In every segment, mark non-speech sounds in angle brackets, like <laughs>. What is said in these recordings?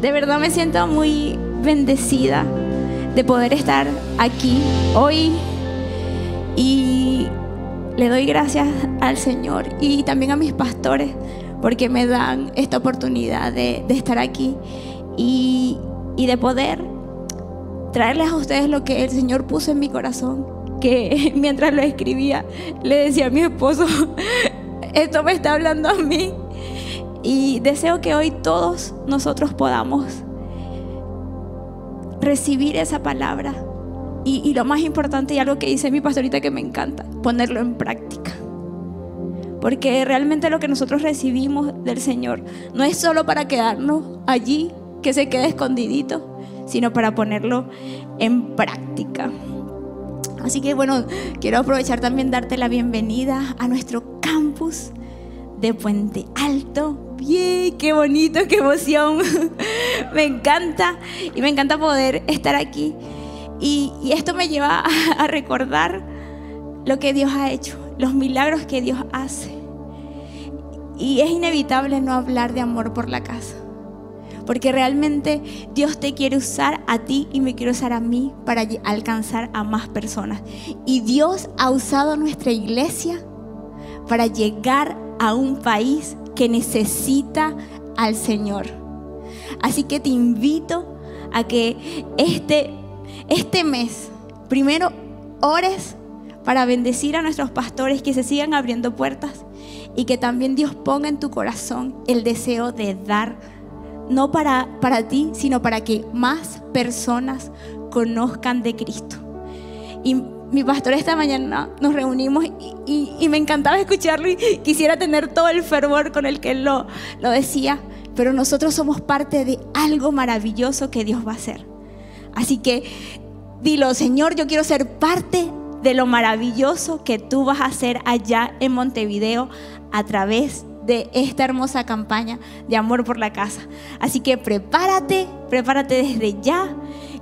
de verdad me siento muy bendecida de poder estar aquí hoy y le doy gracias al Señor y también a mis pastores porque me dan esta oportunidad de, estar aquí y, y de poder traerles a ustedes lo que el Señor puso en mi corazón, que <laughs> mientras lo escribía le decía a mi esposo, <laughs> esto me está hablando a mí. Y deseo que hoy todos nosotros podamos recibir esa palabra. Y, lo más importante y algo que dice mi pastorita que me encanta, ponerlo en práctica. Porque realmente lo que nosotros recibimos del Señor no es solo para quedarnos allí, que se quede escondidito, sino para ponerlo en práctica. Así que bueno, quiero aprovechar también darte la bienvenida a nuestro campus de Puente Alto. Bien, qué bonito, qué emoción. <laughs> me encanta y me encanta poder estar aquí. Y, esto me lleva a, a recordar lo que Dios ha hecho, los milagros que Dios hace. Y es inevitable no hablar de amor por la casa. Porque realmente Dios te quiere usar a ti y me quiere usar a mí para alcanzar a más personas. Y Dios ha usado nuestra iglesia para llegar a un país que necesita al Señor. Así que te invito a que este, este mes, primero ores para bendecir a nuestros pastores que se sigan abriendo puertas y que también Dios ponga en tu corazón el deseo de dar no para, para ti, sino para que más personas conozcan de Cristo. Mi pastor esta mañana nos reunimos y, me encantaba escucharlo y quisiera tener todo el fervor con el que él lo, lo decía, pero nosotros somos parte de algo maravilloso que Dios va a hacer. Así que dilo, Señor, yo quiero ser parte de lo maravilloso que tú vas a hacer allá en Montevideo a través de esta hermosa campaña de amor por la casa. Así que prepárate, prepárate desde ya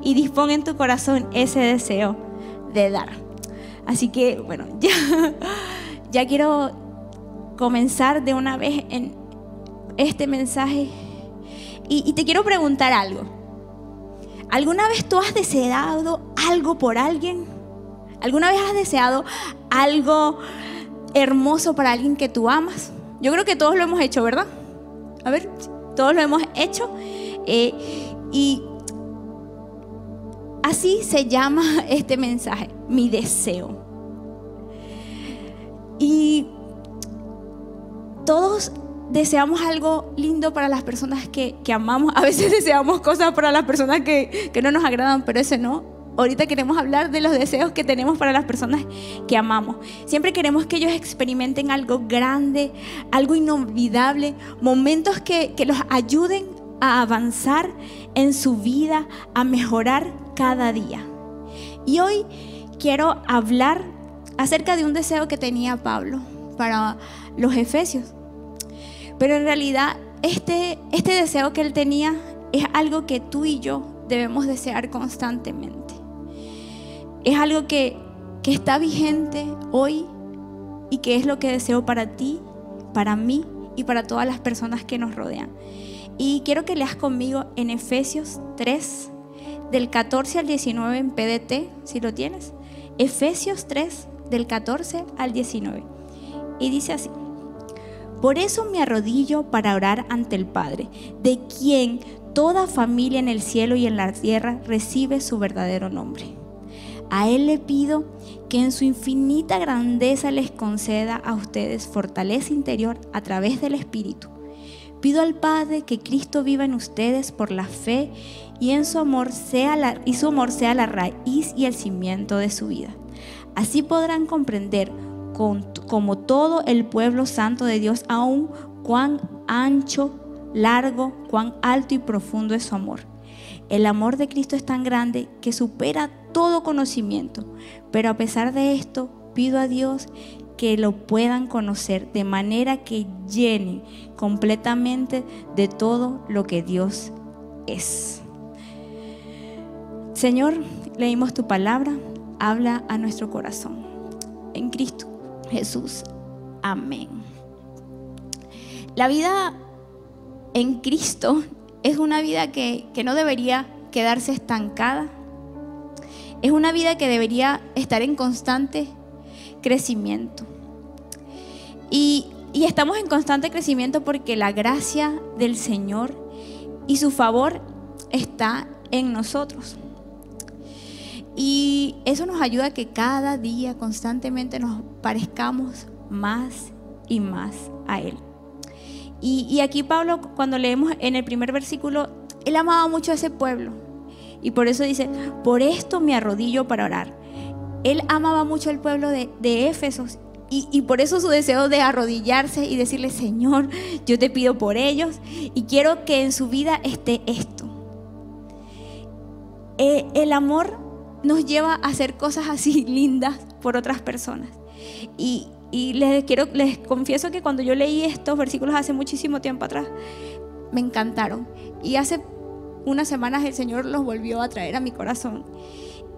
y dispón en tu corazón ese deseo de dar. Así que, bueno, <laughs> ya, ya quiero comenzar de una vez en este mensaje y, te quiero preguntar algo. ¿Alguna vez tú has deseado algo por alguien? ¿Alguna vez has deseado algo hermoso para alguien que tú amas? Yo creo que todos lo hemos hecho, ¿verdad? A ver, todos lo hemos hecho. Eh, y así se llama <laughs> este mensaje, mi deseo. Y todos deseamos algo lindo para las personas que, amamos. A veces <laughs> deseamos cosas para las personas que, que no nos agradan, pero ese no ahorita queremos hablar de los deseos que tenemos para las personas que amamos. Siempre queremos que ellos experimenten algo grande, algo inolvidable, momentos que, que los ayuden a avanzar en su vida, a mejorar cada día. Y hoy quiero hablar acerca de un deseo que tenía Pablo para los efesios. Pero en realidad este, este deseo que él tenía es algo que tú y yo debemos desear constantemente es algo que, está vigente hoy y que es lo que deseo para ti, para mí y para todas las personas que nos rodean. Y quiero que leas conmigo en Efesios 3, del 14 al 19 en PDT, si lo tienes. Efesios 3, del 14 al 19. Y dice así. Por eso me arrodillo para orar ante el Padre, de quien toda familia en el cielo y en la tierra recibe su verdadero nombre. A Él le pido que en su infinita grandeza les conceda a ustedes fortaleza interior a través del Espíritu. Pido al Padre que Cristo viva en ustedes por la fe y en su amor sea la, y su amor sea la raíz y el cimiento de su vida. Así podrán comprender como todo el pueblo santo de Dios aún cuán ancho, largo, cuán alto y profundo es su amor. El amor de Cristo es tan grande que supera todo conocimiento, pero a pesar de esto, pido a Dios que lo puedan conocer de manera que llenen completamente de todo lo que Dios es. Señor, leímos tu palabra, habla a nuestro corazón. En Cristo Jesús. Amén. La vida en Cristo es una vida que, que no debería quedarse estancada. Es una vida que debería estar en constante crecimiento. Y, y estamos en constante crecimiento porque la gracia del Señor y su favor está en nosotros. Y eso nos ayuda a que cada día constantemente nos parezcamos más y más a Él. Y, aquí Pablo, cuando leemos en el primer versículo, él amaba mucho a ese pueblo. Y por eso dice, por esto me arrodillo para orar. Él amaba mucho al pueblo de, de Éfesos y, y, por eso su deseo de arrodillarse y decirle, Señor, yo te pido por ellos y quiero que en su vida esté esto. Eh, el amor nos lleva a hacer cosas así <laughs> lindas por otras personas. Y, y les, quiero, les confieso que cuando yo leí estos versículos hace muchísimo tiempo atrás, me encantaron. Y hace unas semanas el Señor los volvió a traer a mi corazón.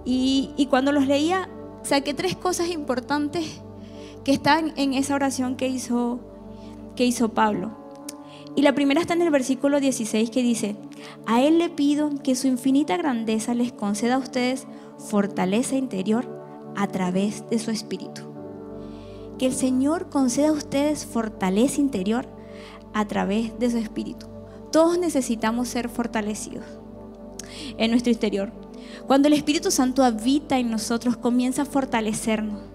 Y, y cuando los leía, saqué tres cosas importantes que están en esa oración que hizo, que hizo Pablo. Y la primera está en el versículo 16 que dice, a Él le pido que su infinita grandeza les conceda a ustedes fortaleza interior a través de su espíritu. Que el Señor conceda a ustedes fortaleza interior a través de su espíritu. Todos necesitamos ser fortalecidos en nuestro interior. Cuando el Espíritu Santo habita en nosotros, comienza a fortalecernos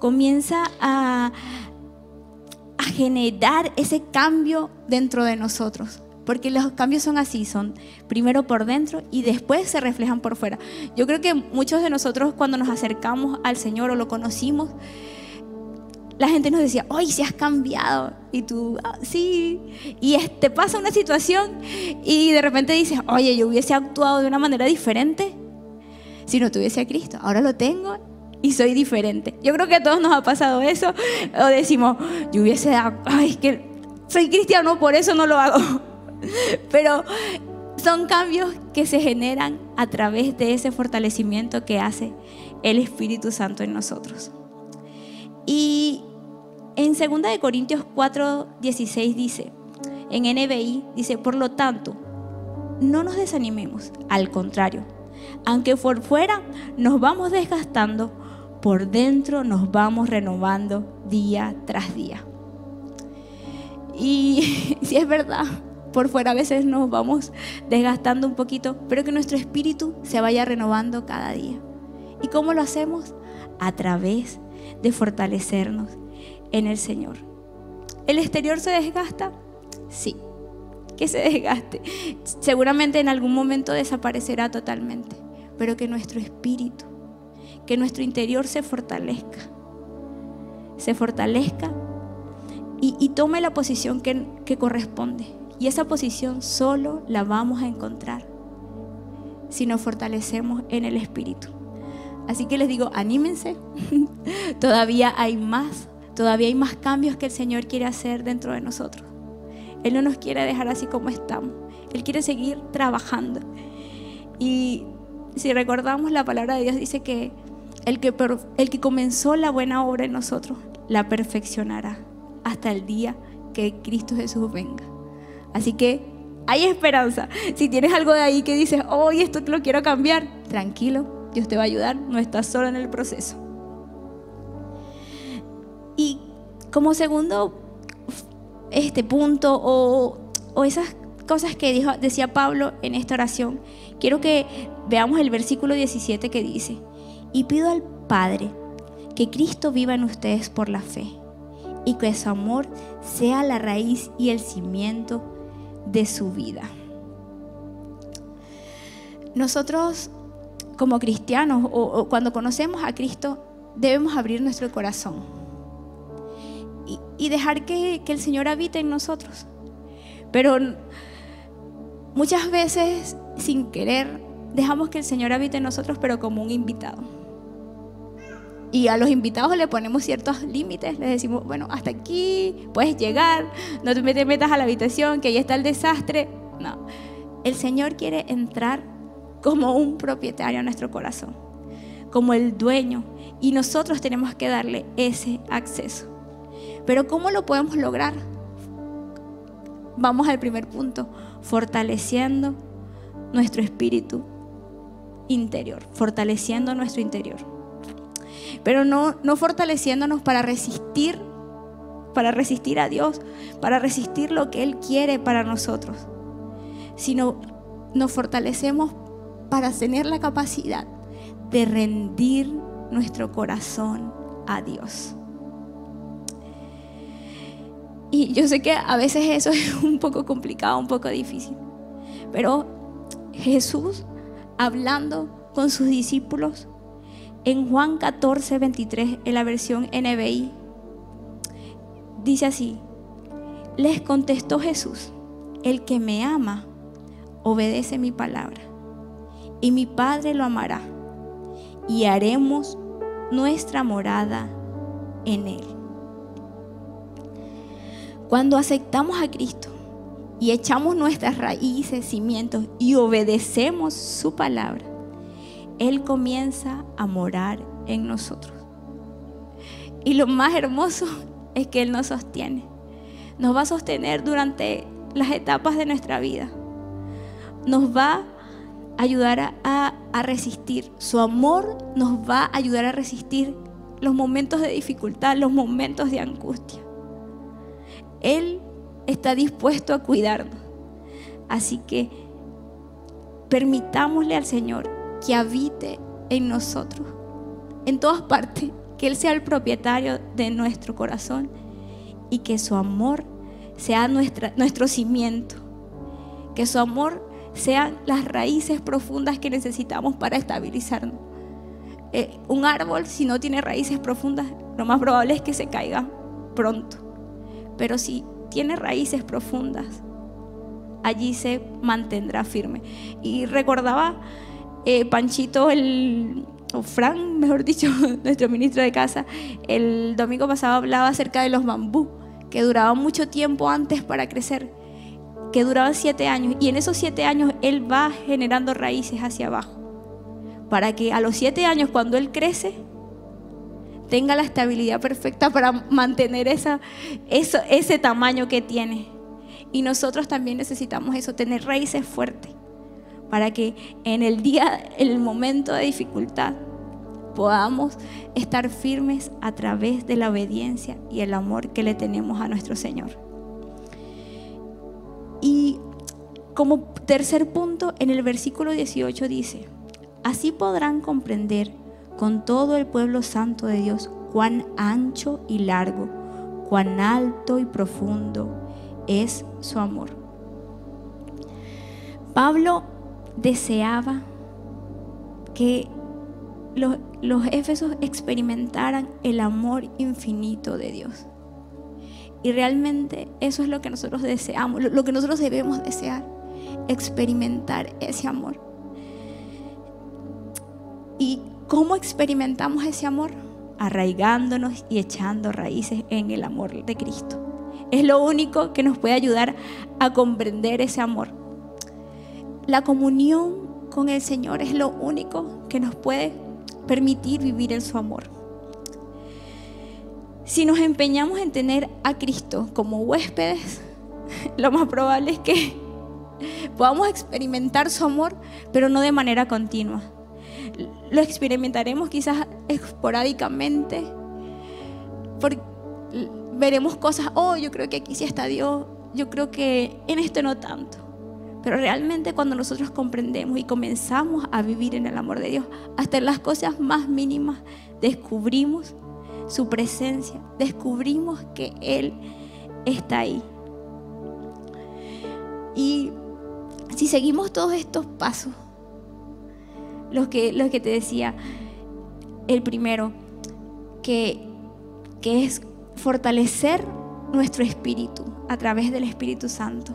comienza a, a generar ese cambio dentro de nosotros. Porque los cambios son así, son primero por dentro y después se reflejan por fuera. Yo creo que muchos de nosotros cuando nos acercamos al Señor o lo conocimos, la gente nos decía, oye, si has cambiado. Y tú, ah, sí. Y te pasa una situación y de repente dices, oye, yo hubiese actuado de una manera diferente si no tuviese a Cristo. Ahora lo tengo y soy diferente. Yo creo que a todos nos ha pasado eso. O decimos, yo hubiese dado, ay, que soy cristiano, por eso no lo hago. <laughs> Pero son cambios que se generan a través de ese fortalecimiento que hace el Espíritu Santo en nosotros. Y en 2 Corintios 4, 16 dice, en NBI dice, por lo tanto, no nos desanimemos, al contrario, aunque por fuera nos vamos desgastando, por dentro nos vamos renovando día tras día. Y <laughs> si es verdad, por fuera a veces nos vamos desgastando un poquito, pero que nuestro espíritu se vaya renovando cada día. ¿Y cómo lo hacemos? A través de fortalecernos en el Señor. ¿El exterior se desgasta? Sí, que se <laughs> desgaste. Seguramente en algún momento desaparecerá totalmente, pero que nuestro espíritu que nuestro interior se fortalezca, se fortalezca y, tome la posición que, que corresponde. Y esa posición solo la vamos a encontrar si nos fortalecemos en el Espíritu. Así que les digo, anímense, <laughs> todavía hay más, todavía hay más cambios que el Señor quiere hacer dentro de nosotros. Él no nos quiere dejar así como estamos, Él quiere seguir trabajando. Y si recordamos la palabra de Dios dice que el que, el que comenzó la buena obra en nosotros, la perfeccionará hasta el día que Cristo Jesús venga. Así que hay esperanza. Si tienes algo de ahí que dices, hoy esto lo quiero cambiar, tranquilo, Dios te va a ayudar, no estás solo en el proceso. Y como segundo este punto o, o esas cosas que dijo, decía Pablo en esta oración, quiero que veamos el versículo 17 que dice, y pido al Padre que Cristo viva en ustedes por la fe y que su amor sea la raíz y el cimiento de su vida. Nosotros como cristianos o, cuando conocemos a Cristo debemos abrir nuestro corazón y, dejar que, que el Señor habite en nosotros. Pero muchas veces sin querer dejamos que el Señor habite en nosotros pero como un invitado. Y a los invitados le ponemos ciertos límites, les decimos, bueno, hasta aquí puedes llegar, no te metas a la habitación, que ahí está el desastre. No, el Señor quiere entrar como un propietario a nuestro corazón, como el dueño, y nosotros tenemos que darle ese acceso. Pero ¿cómo lo podemos lograr? Vamos al primer punto, fortaleciendo nuestro espíritu interior, fortaleciendo nuestro interior. Pero no, no fortaleciéndonos para resistir, para resistir a Dios, para resistir lo que Él quiere para nosotros, sino nos fortalecemos para tener la capacidad de rendir nuestro corazón a Dios. Y yo sé que a veces eso <laughs> es un poco complicado, un poco difícil. Pero Jesús, hablando con sus discípulos, en Juan 14, 23, en la versión NBI, dice así, les contestó Jesús, el que me ama, obedece mi palabra, y mi Padre lo amará, y haremos nuestra morada en él. Cuando aceptamos a Cristo y echamos nuestras raíces, cimientos y obedecemos su palabra, Él comienza a morar en nosotros. Y lo más hermoso <laughs> es que Él nos sostiene. Nos va a sostener durante las etapas de nuestra vida. Nos va a ayudar a, resistir. Su amor nos va a ayudar a resistir los momentos de dificultad, los momentos de angustia. Él está dispuesto a cuidarnos. Así que permitámosle al Señor que habite en nosotros, en todas partes, que Él sea el propietario de nuestro corazón y que su amor sea nuestro cimiento, que su amor sean las raíces profundas que necesitamos para estabilizarnos. Eh, un árbol, si no tiene raíces profundas, lo más probable es que se caiga pronto pero si tiene raíces profundas, allí se mantendrá firme. Y recordaba eh, Panchito, el, o Fran, mejor dicho, <laughs> nuestro ministro de casa, el domingo pasado hablaba acerca de los bambú, que duraban mucho tiempo antes para crecer, que duraban siete años, y en esos siete años él va generando raíces hacia abajo, para que a los siete años cuando él crece, tenga la estabilidad perfecta para mantener esa, ese tamaño que tiene. Y nosotros también necesitamos eso, tener raíces fuertes, para que en el día, en el momento de dificultad, podamos estar firmes a través de la obediencia y el amor que le tenemos a nuestro Señor. Y como tercer punto, en el versículo 18 dice, así podrán comprender con todo el pueblo santo de Dios cuán ancho y largo, cuán alto y profundo es su amor. Pablo deseaba que los, los éfesos experimentaran el amor infinito de Dios. Y realmente eso es lo que nosotros deseamos, lo que nosotros debemos desear, experimentar ese amor. Y ¿Cómo experimentamos ese amor? Arraigándonos y echando raíces en el amor de Cristo. Es lo único que nos puede ayudar a comprender ese amor. La comunión con el Señor es lo único que nos puede permitir vivir en su amor. Si nos empeñamos en tener a Cristo como huéspedes, <laughs> lo más probable es que <laughs> podamos experimentar su amor, pero no de manera continua lo experimentaremos quizás esporádicamente. veremos cosas, oh, yo creo que aquí sí está Dios, yo creo que en esto no tanto. Pero realmente cuando nosotros comprendemos y comenzamos a vivir en el amor de Dios, hasta en las cosas más mínimas, descubrimos su presencia, descubrimos que Él está ahí. Y si seguimos todos estos pasos, lo que, lo que te decía, el primero, que, que es fortalecer nuestro espíritu a través del Espíritu Santo,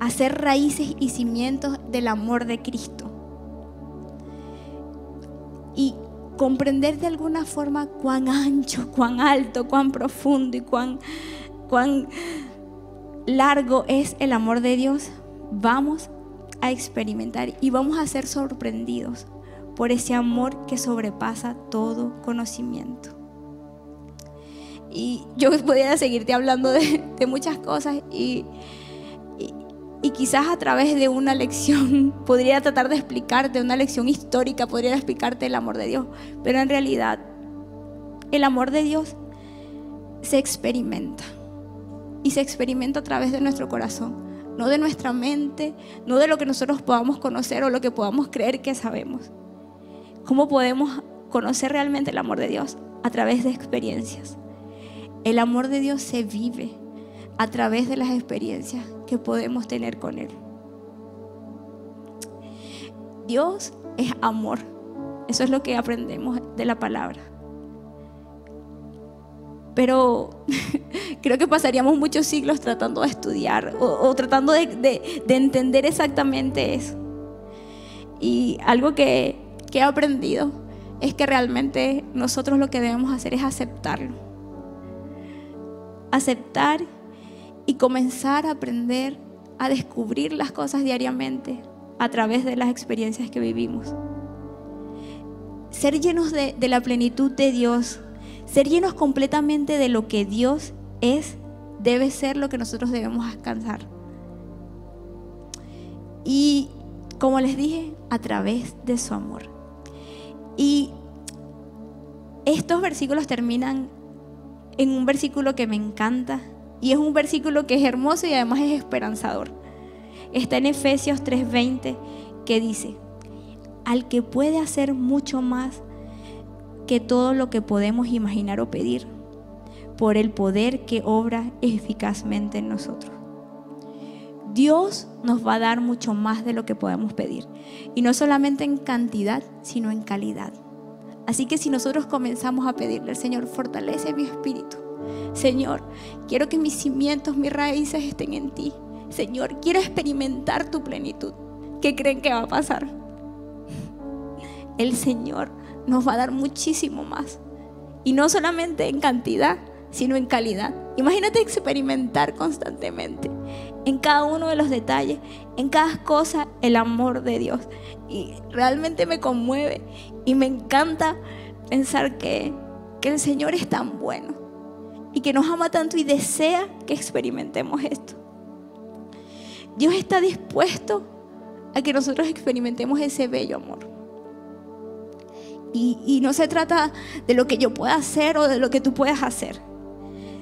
hacer raíces y cimientos del amor de Cristo y comprender de alguna forma cuán ancho, cuán alto, cuán profundo y cuán, cuán largo es el amor de Dios, vamos a experimentar y vamos a ser sorprendidos por ese amor que sobrepasa todo conocimiento. Y yo podría seguirte hablando de, muchas cosas y, Y quizás a través de una lección, <laughs> podría tratar de explicarte, una lección histórica, podría explicarte el amor de Dios. Pero en realidad, el amor de Dios se experimenta. Y se experimenta a través de nuestro corazón, no de nuestra mente, no de lo que nosotros podamos conocer o lo que podamos creer que sabemos. ¿Cómo podemos conocer realmente el amor de Dios? A través de experiencias. El amor de Dios se vive a través de las experiencias que podemos tener con Él. Dios es amor. Eso es lo que aprendemos de la palabra. Pero <laughs> creo que pasaríamos muchos siglos tratando de estudiar o, tratando de, de, entender exactamente eso. Y algo que he aprendido es que realmente nosotros lo que debemos hacer es aceptarlo. Aceptar y comenzar a aprender a descubrir las cosas diariamente a través de las experiencias que vivimos. Ser llenos de, la plenitud de Dios, ser llenos completamente de lo que Dios es, debe ser lo que nosotros debemos alcanzar. Y como les dije, a través de su amor. Y estos versículos terminan en un versículo que me encanta, y es un versículo que es hermoso y además es esperanzador. Está en Efesios 3:20 que dice, al que puede hacer mucho más que todo lo que podemos imaginar o pedir, por el poder que obra eficazmente en nosotros. Dios nos va a dar mucho más de lo que podemos pedir. Y no solamente en cantidad, sino en calidad. Así que si nosotros comenzamos a pedirle al Señor, fortalece mi espíritu, Señor, quiero que mis cimientos, mis raíces estén en ti. Señor, quiero experimentar tu plenitud. ¿Qué creen que va a pasar? El Señor nos va a dar muchísimo más. Y no solamente en cantidad, sino en calidad. Imagínate experimentar constantemente en cada uno de los detalles, en cada cosa, el amor de Dios. Y realmente me conmueve y me encanta pensar que, que el Señor es tan bueno y que nos ama tanto y desea que experimentemos esto. Dios está dispuesto a que nosotros experimentemos ese bello amor. Y, no se trata de lo que yo pueda hacer o de lo que tú puedas hacer,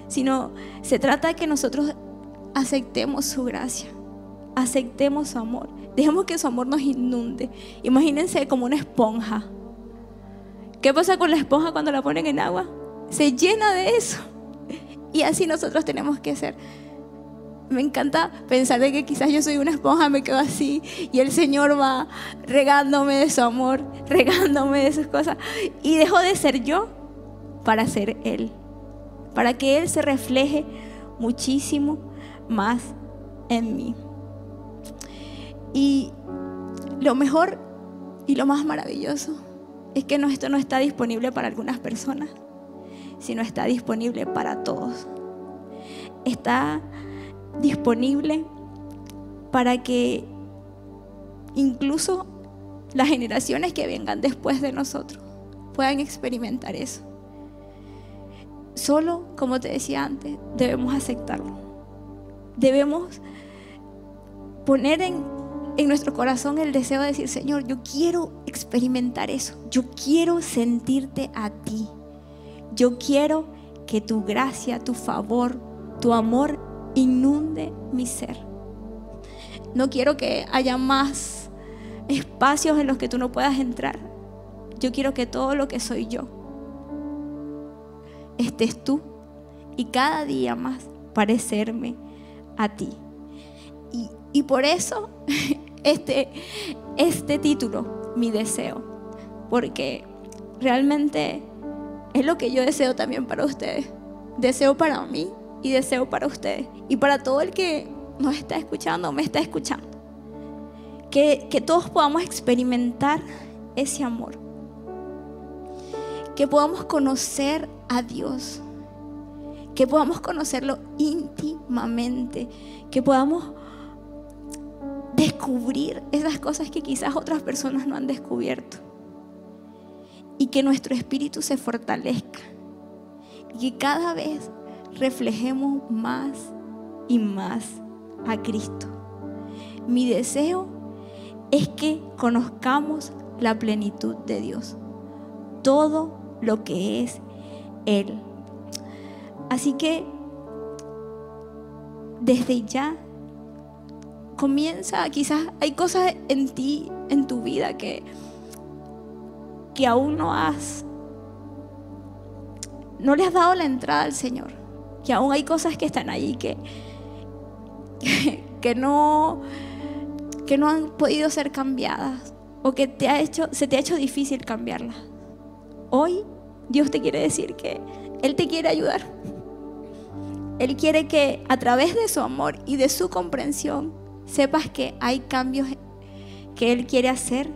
sino se trata de que nosotros aceptemos su gracia, aceptemos su amor, dejemos que su amor nos inunde. Imagínense como una esponja. ¿Qué pasa con la esponja cuando la ponen en agua? Se llena de eso. Y así nosotros tenemos que ser. Me encanta pensar de que quizás yo soy una esponja, me quedo así y el Señor va regándome de su amor, <laughs> regándome de sus cosas. Y dejo de ser yo para ser Él. Para que Él se refleje muchísimo más en mí. Y lo mejor y lo más maravilloso es que esto no está disponible para algunas personas sino está disponible para todos. Está disponible para que incluso las generaciones que vengan después de nosotros puedan experimentar eso. Solo, como te decía antes, debemos aceptarlo. Debemos poner en, nuestro corazón el deseo de decir, Señor, yo quiero experimentar eso. Yo quiero sentirte a ti. Yo quiero que tu gracia, tu favor, tu amor inunde mi ser. No quiero que haya más espacios en los que tú no puedas entrar. Yo quiero que todo lo que soy yo estés tú y cada día más parecerme a ti. Y, por eso <laughs> este, este título, mi deseo, porque realmente es lo que yo deseo también para ustedes. Deseo para mí y deseo para ustedes. Y para todo el que nos está escuchando, me está escuchando. Que, que todos podamos experimentar ese amor. Que podamos conocer a Dios. Que podamos conocerlo íntimamente. Que podamos descubrir esas cosas que quizás otras personas no han descubierto que nuestro espíritu se fortalezca y que cada vez reflejemos más y más a Cristo. Mi deseo es que conozcamos la plenitud de Dios, todo lo que es Él. Así que desde ya comienza, quizás hay cosas en ti, en tu vida que, que aún no has, no le has dado la entrada al Señor, que aún hay cosas que están ahí que, <laughs> que, no, que no han podido ser cambiadas o que te ha hecho, se te ha hecho difícil cambiarlas. Hoy Dios te quiere decir que Él te quiere ayudar. Él quiere que a través de su amor y de su comprensión sepas que hay cambios que Él quiere hacer,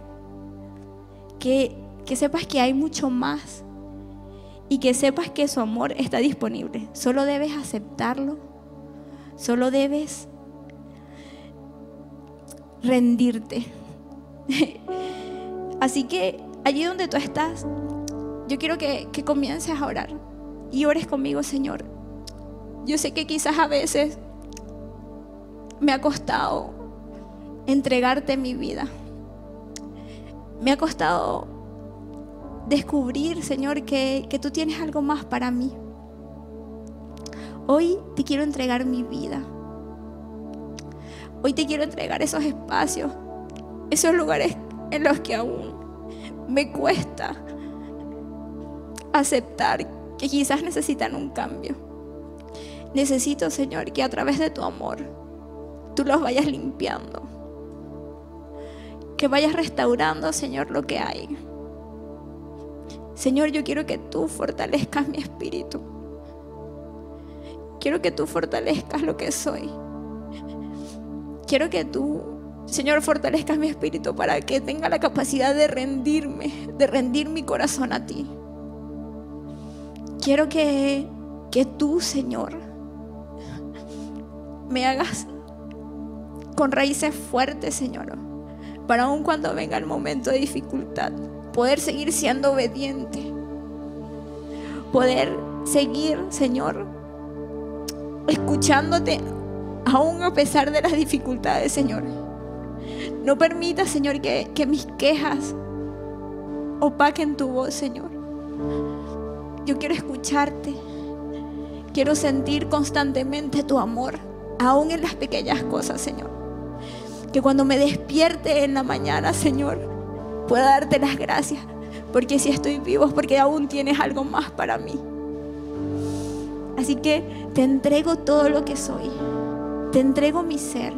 que, que sepas que hay mucho más y que sepas que su amor está disponible. Solo debes aceptarlo, solo debes rendirte. <laughs> Así que allí donde tú estás, yo quiero que, que comiences a orar y ores conmigo, Señor. Yo sé que quizás a veces me ha costado entregarte mi vida. Me ha costado descubrir, Señor, que, que, tú tienes algo más para mí. Hoy te quiero entregar mi vida. Hoy te quiero entregar esos espacios, esos lugares en los que aún me cuesta aceptar que quizás necesitan un cambio. Necesito, Señor, que a través de tu amor tú los vayas limpiando. Que vayas restaurando, Señor, lo que hay. Señor, yo quiero que tú fortalezcas mi espíritu. Quiero que tú fortalezcas lo que soy. Quiero que tú, Señor, fortalezcas mi espíritu para que tenga la capacidad de rendirme, de rendir mi corazón a ti. Quiero que, que tú, Señor, me hagas con raíces fuertes, Señor, para aun cuando venga el momento de dificultad, poder seguir siendo obediente, poder seguir, Señor, escuchándote aún a pesar de las dificultades, Señor. No permita, Señor, que, que mis quejas opaquen tu voz, Señor. Yo quiero escucharte. Quiero sentir constantemente tu amor, aún en las pequeñas cosas, Señor. Que cuando me despierte en la mañana, Señor, pueda darte las gracias. Porque si estoy vivo es porque aún tienes algo más para mí. Así que te entrego todo lo que soy. Te entrego mi ser.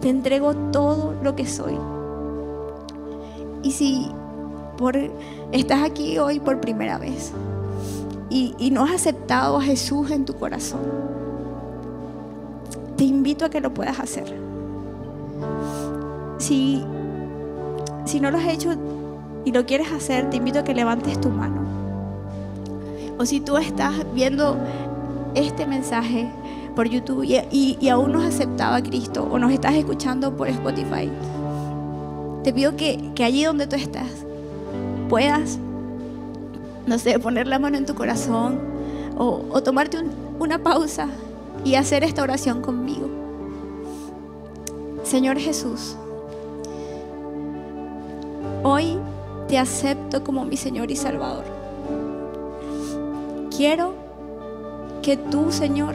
Te entrego todo lo que soy. Y si por, estás aquí hoy por primera vez y, y no has aceptado a Jesús en tu corazón, te invito a que lo puedas hacer. Si, si no lo has hecho y lo quieres hacer, te invito a que levantes tu mano. O si tú estás viendo este mensaje por YouTube y, aún no has aceptado a Cristo o nos estás escuchando por Spotify, te pido que, allí donde tú estás puedas, no sé, poner la mano en tu corazón o, tomarte una pausa y hacer esta oración conmigo. Señor Jesús, Hoy te acepto como mi Señor y Salvador. Quiero que tú, Señor,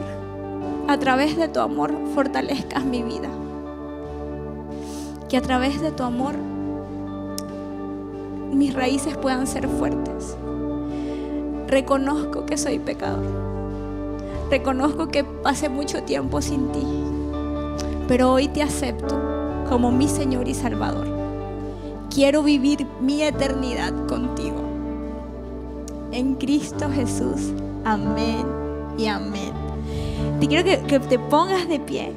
a través de tu amor fortalezcas mi vida. Que a través de tu amor mis raíces puedan ser fuertes. Reconozco que soy pecador. Reconozco que pasé mucho tiempo sin ti. Pero hoy te acepto como mi Señor y Salvador quiero vivir mi eternidad contigo. En Cristo Jesús. Amén y amén. Te quiero que, te pongas de pie.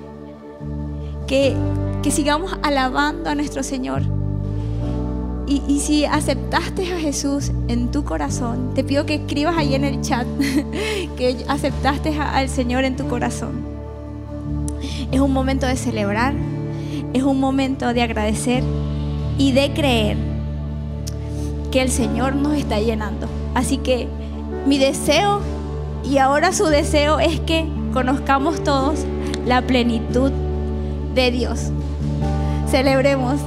Que, que, sigamos alabando a nuestro Señor. Y, y, si aceptaste a Jesús en tu corazón, te pido que escribas ahí en el chat <laughs> que aceptaste al Señor en tu corazón. Es un momento de celebrar, es un momento de agradecer y de creer que el Señor nos está llenando. Así que mi deseo y ahora su deseo es que conozcamos todos la plenitud de Dios. Celebremos.